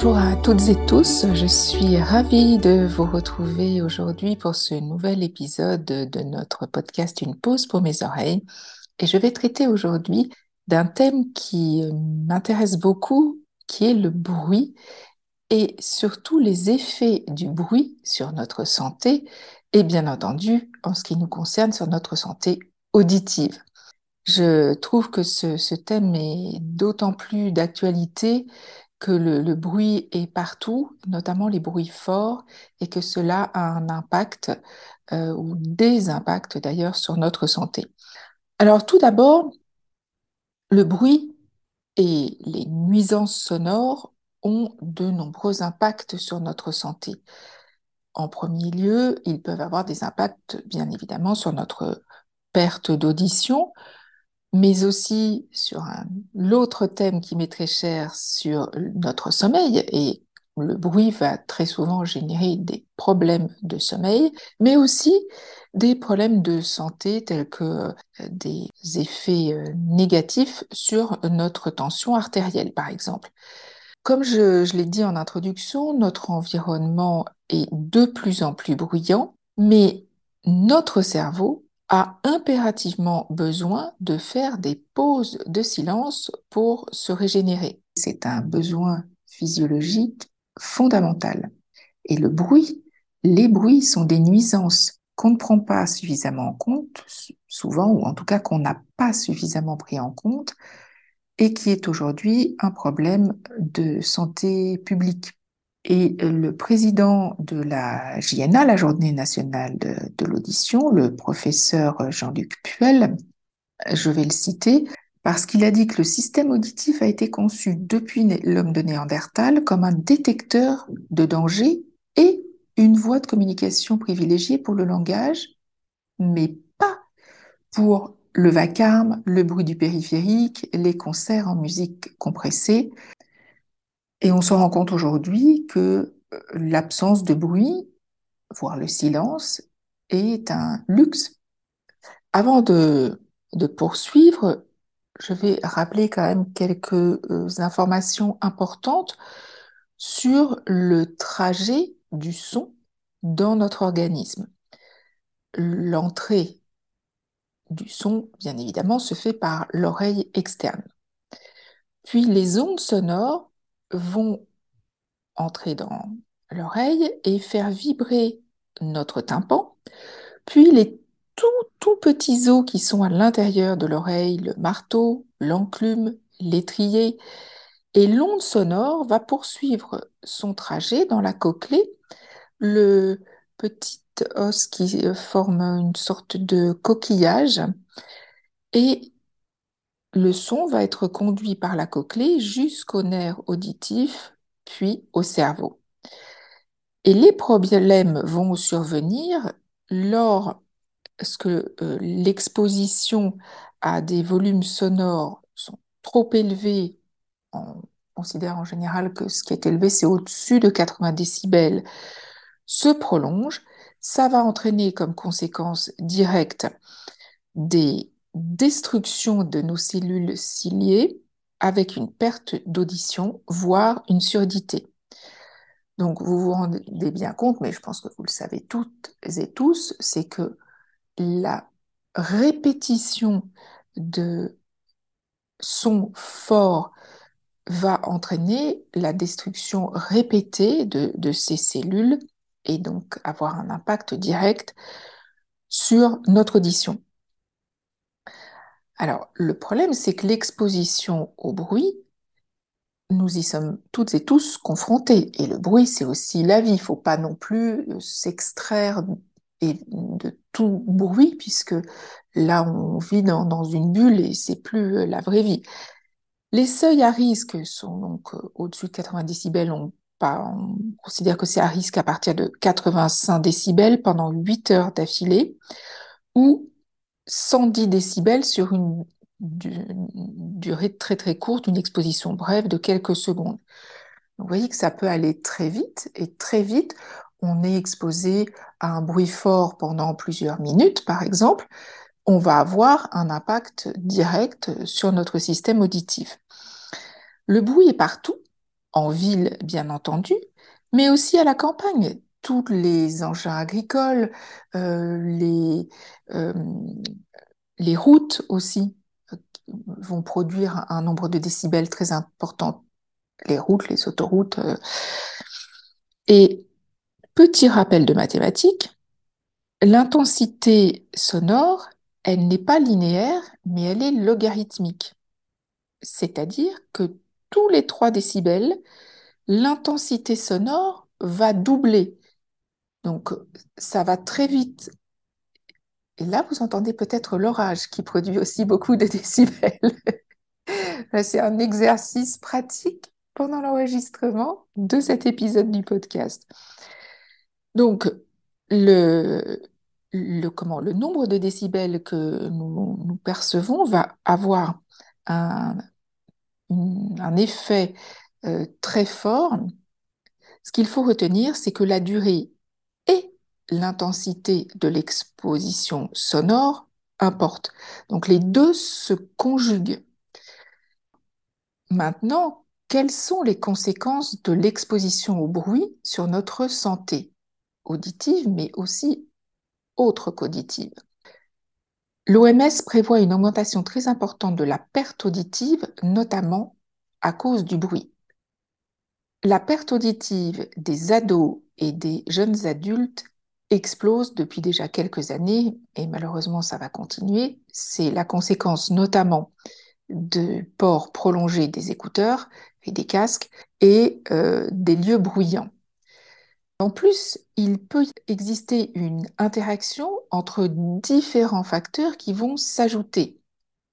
Bonjour à toutes et tous, je suis ravie de vous retrouver aujourd'hui pour ce nouvel épisode de notre podcast Une pause pour mes oreilles. Et je vais traiter aujourd'hui d'un thème qui m'intéresse beaucoup, qui est le bruit et surtout les effets du bruit sur notre santé et bien entendu, en ce qui nous concerne, sur notre santé auditive. Je trouve que ce, thème est d'autant plus d'actualité que le, bruit est partout, notamment les bruits forts, et que cela a un impact euh, ou des impacts d'ailleurs sur notre santé. Alors tout d'abord, le bruit et les nuisances sonores ont de nombreux impacts sur notre santé. En premier lieu, ils peuvent avoir des impacts, bien évidemment, sur notre perte d'audition, mais aussi sur l'autre thème qui m'est très cher, sur notre sommeil. Et le bruit va très souvent générer des problèmes de sommeil, mais aussi des problèmes de santé tels que euh, des effets euh, négatifs sur notre tension artérielle, par exemple. Comme je, l'ai dit en introduction, notre environnement est de plus en plus bruyant, mais notre cerveau a impérativement besoin de faire des pauses de silence pour se régénérer. C'est un besoin physiologique fondamental. Et le bruit, les bruits sont des nuisances qu'on ne prend pas suffisamment en compte, souvent, ou en tout cas qu'on n'a pas suffisamment pris en compte, et qui est aujourd'hui un problème de santé publique. Et le président de la JNA, la Journée nationale de, l'audition, le professeur Jean-Luc Puel, je vais le citer, parce qu'il a dit que le système auditif a été conçu depuis l'homme de Néandertal comme un détecteur de danger et une voie de communication privilégiée pour le langage, mais pas pour le vacarme, le bruit du périphérique, les concerts en musique compressée. Et on se rend compte aujourd'hui que euh, l'absence de bruit, voire le silence, est un luxe. Avant de, poursuivre, je vais rappeler quand même quelques euh, informations importantes sur le trajet du son dans notre organisme. L'entrée du son, bien évidemment, se fait par l'oreille externe. Puis les ondes sonores vont entrer dans l'oreille et faire vibrer notre tympan. Puis les tout, tout petits os qui sont à l'intérieur de l'oreille, le marteau, l'enclume, l'étrier, et l'onde sonore va poursuivre son trajet dans la cochlée, le petit os qui forme une sorte de coquillage et le son va être conduit par la cochlée jusqu'au nerf auditif, puis au cerveau. Et les problèmes vont survenir lorsque euh, l'exposition à des volumes sonores sont trop élevés. On considère en général que ce qui est élevé, c'est au-dessus de 80 décibels, se prolonge ça va entraîner comme conséquence directe des destructions de nos cellules ciliées avec une perte d'audition, voire une surdité. Donc vous vous rendez bien compte, mais je pense que vous le savez toutes et tous, c'est que la répétition de sons forts va entraîner la destruction répétée de, de ces cellules et donc avoir un impact direct sur notre audition. Alors, le problème, c'est que l'exposition au bruit, nous y sommes toutes et tous confrontés. Et le bruit, c'est aussi la vie. Il ne faut pas non plus euh, s'extraire de tout bruit, puisque là, on vit dans, une bulle et c'est plus euh, la vraie vie. Les seuils à risque sont donc euh, au-dessus de 90 décibels, on on considère que c'est à risque à partir de 85 décibels pendant 8 heures d'affilée ou 110 décibels sur une durée très très courte, une exposition brève de quelques secondes. vous voyez que ça peut aller très vite et très vite, on est exposé à un bruit fort pendant plusieurs minutes, par exemple, on va avoir un impact direct sur notre système auditif. Le bruit est partout, en ville, bien entendu, mais aussi à la campagne. Tous les engins agricoles, euh, les, euh, les routes aussi euh, vont produire un nombre de décibels très important. Les routes, les autoroutes. Et petit rappel de mathématiques, l'intensité sonore, elle n'est pas linéaire, mais elle est logarithmique. C'est-à-dire que tous les 3 décibels, l'intensité sonore va doubler. Donc, ça va très vite. Et là, vous entendez peut-être l'orage qui produit aussi beaucoup de décibels. C'est un exercice pratique pendant l'enregistrement de cet épisode du podcast. Donc, le, le, comment, le nombre de décibels que nous, percevons va avoir un, un effet euh, très fort, ce qu'il faut retenir, c'est que la durée l'intensité de l'exposition sonore importent. Donc les deux se conjuguent. Maintenant, quelles sont les conséquences de l'exposition au bruit sur notre santé auditive, mais aussi autre qu'auditive L'OMS prévoit une augmentation très importante de la perte auditive, notamment à cause du bruit. La perte auditive des ados et des jeunes adultes explose depuis déjà quelques années et malheureusement ça va continuer. C'est la conséquence notamment de port prolongé des écouteurs et des casques et euh, des lieux bruyants. En plus, il peut exister une interaction entre différents facteurs qui vont s'ajouter.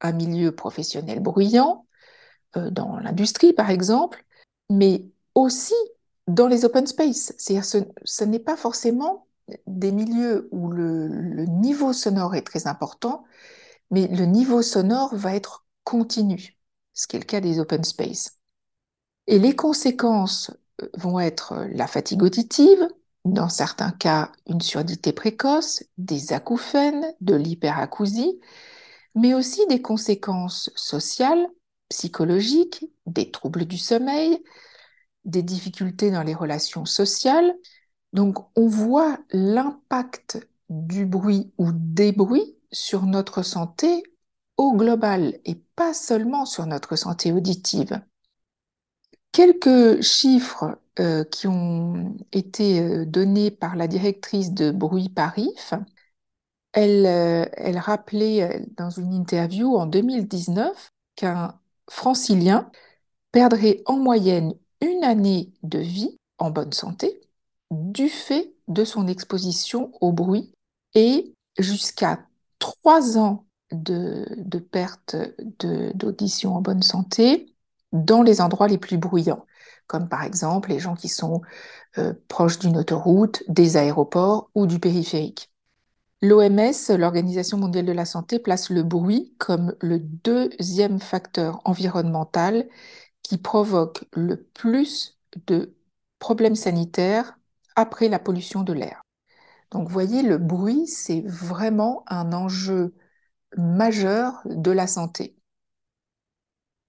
Un milieu professionnel bruyant, euh, dans l'industrie par exemple, mais aussi dans les open space. C'est-à-dire ce, ce n'est pas forcément des milieux où le, niveau sonore est très important, mais le niveau sonore va être continu, ce qui est le cas des open space. Et les conséquences vont être la fatigue auditive, dans certains cas une surdité précoce, des acouphènes, de l'hyperacousie, mais aussi des conséquences sociales, psychologiques, des troubles du sommeil, des difficultés dans les relations sociales. Donc on voit l'impact du bruit ou des bruits sur notre santé au global et pas seulement sur notre santé auditive. Quelques chiffres euh, qui ont été euh, donnés par la directrice de Bruit Parif. Elle, euh, rappelait dans une interview en 2019 qu'un francilien perdrait en moyenne une année de vie en bonne santé du fait de son exposition au bruit et jusqu'à trois ans de, perte d'audition en bonne santé dans les endroits les plus bruyants, comme par exemple les gens qui sont euh, proches d'une autoroute, des aéroports ou du périphérique. L'OMS, l'Organisation mondiale de la santé, place le bruit comme le deuxième facteur environnemental qui provoque le plus de problèmes sanitaires après la pollution de l'air. Donc vous voyez, le bruit, c'est vraiment un enjeu majeur de la santé.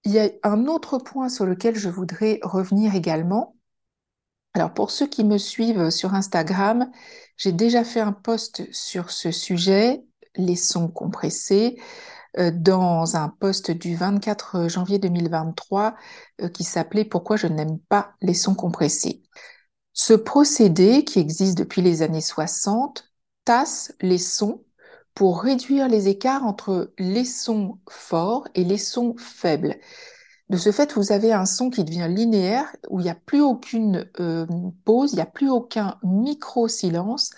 Il y a un autre point sur lequel je voudrais revenir également. Alors pour ceux qui me suivent sur Instagram, j'ai déjà fait un post sur ce sujet, les sons compressés, euh, dans un post du 24 janvier 2023 euh, qui s'appelait Pourquoi je n'aime pas les sons compressés. Ce procédé, qui existe depuis les années 60, tasse les sons pour réduire les écarts entre les sons forts et les sons faibles. De ce fait, vous avez un son qui devient linéaire, où il n'y a plus aucune euh, pause, il n'y a plus aucun micro-silence.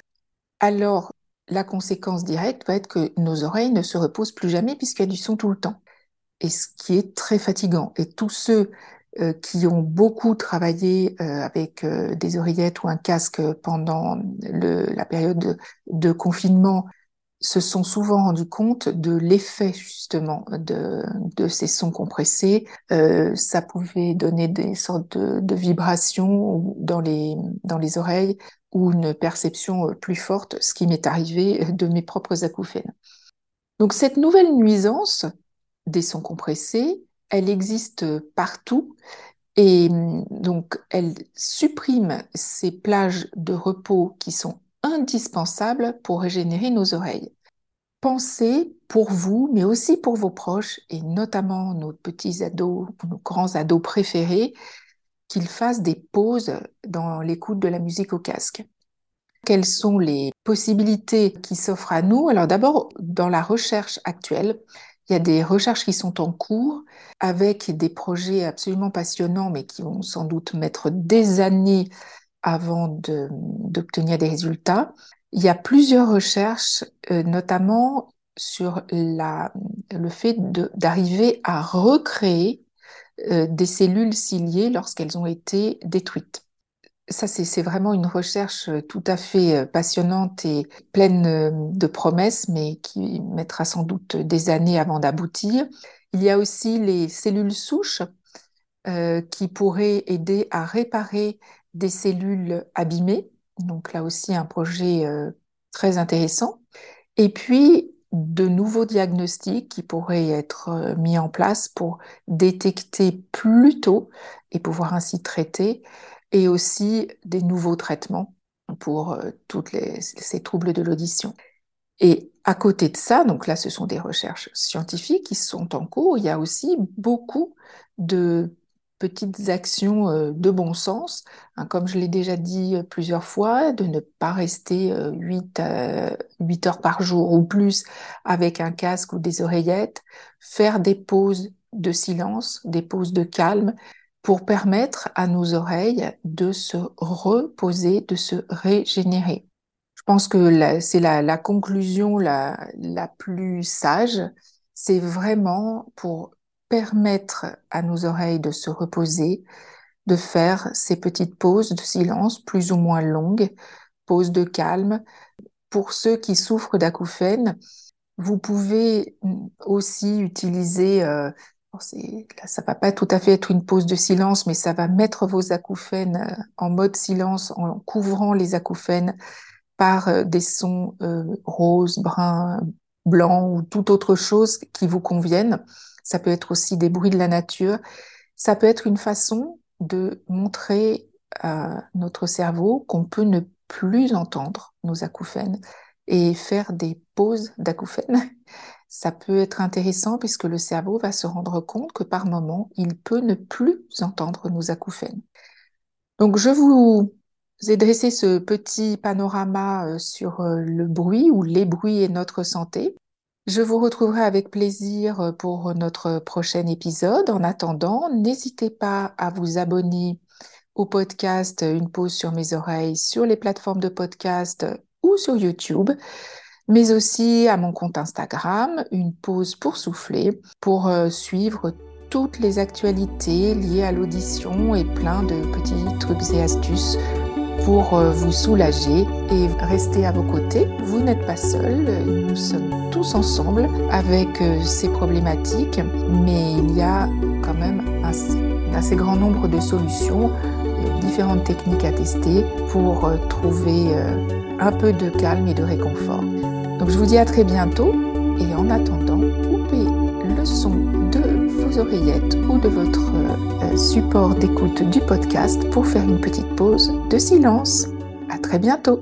Alors, la conséquence directe va être que nos oreilles ne se reposent plus jamais puisqu'il y a du son tout le temps. Et ce qui est très fatigant. Et tous ceux euh, qui ont beaucoup travaillé euh, avec euh, des oreillettes ou un casque pendant la période de, confinement se sont souvent rendus compte de l'effet justement de, ces sons compressés. Ça pouvait donner des sortes de, vibrations dans les oreilles ou une perception plus forte, ce qui m'est arrivé de mes propres acouphènes. Donc cette nouvelle nuisance des sons compressés, elle existe partout Et hum, donc, elle supprime ces plages de repos qui sont indispensables pour régénérer nos oreilles. Pensez pour vous, mais aussi pour vos proches, et notamment nos petits ados, nos grands ados préférés, qu'ils fassent des pauses dans l'écoute de la musique au casque. Quelles sont les possibilités qui s'offrent à nous? Alors d'abord, dans la recherche actuelle, il y a des recherches qui sont en cours avec des projets absolument passionnants, mais qui vont sans doute mettre des années avant d'obtenir des résultats. Il y a plusieurs recherches, euh, notamment sur le fait d'arriver à recréer euh, des cellules ciliées lorsqu'elles ont été détruites ça, c'est vraiment une recherche euh, tout à fait euh, passionnante et pleine euh, de promesses, mais qui mettra sans doute des années avant d'aboutir. Il y a aussi les cellules souches qui pourraient aider à réparer des cellules abîmées. Donc là aussi, un projet très intéressant. Et puis, de nouveaux diagnostics qui pourraient être mis en place pour détecter plus tôt et pouvoir ainsi traiter et aussi des nouveaux traitements pour euh, tous ces troubles de l'audition. Et à côté de ça, donc là, ce sont des recherches scientifiques qui sont en cours. Il y a aussi beaucoup de petites actions euh, de bon sens, hein, comme je l'ai déjà dit euh, plusieurs fois, de ne pas rester 8, 8 heures par jour ou plus avec un casque ou des oreillettes, faire des pauses de silence, des pauses de calme, pour permettre à nos oreilles de se reposer, de se régénérer. Je pense que c'est la, conclusion la, plus sage, c'est vraiment pour permettre à nos oreilles de se reposer, de faire ces petites pauses de silence plus ou moins longues, pauses de calme. Pour ceux qui souffrent d'acouphènes, vous pouvez aussi utiliser euh, ça va pas tout à fait être une pause de silence, mais ça va mettre vos acouphènes euh, en mode silence en couvrant les acouphènes par euh, des sons euh, roses, bruns, blancs ou toute autre chose qui vous conviennent. Ça peut être aussi des bruits de la nature. Ça peut être une façon de montrer à notre cerveau qu'on peut ne plus entendre nos acouphènes et faire des pauses d'acouphènes ça peut être intéressant puisque le cerveau va se rendre compte que par moment, il peut ne plus entendre nos acouphènes. Donc, je vous ai dressé ce petit panorama euh, sur euh, le bruit ou les bruits et notre santé. Je vous retrouverai avec plaisir euh, pour notre prochain épisode. En attendant, n'hésitez pas à vous abonner au podcast Une pause sur mes oreilles sur les plateformes de podcast ou sur YouTube mais aussi à mon compte Instagram, une pause pour souffler, pour euh, suivre toutes les actualités liées à l'audition et plein de petits trucs et astuces pour euh, vous soulager et rester à vos côtés. Vous n'êtes pas seul, nous sommes tous ensemble avec euh, ces problématiques, mais il y a quand même un assez grand nombre de solutions, différentes techniques à tester pour trouver un peu de calme et de réconfort. Donc je vous dis à très bientôt et en attendant, coupez le son de vos oreillettes ou de votre euh, support d'écoute du podcast pour faire une petite pause de silence. À très bientôt.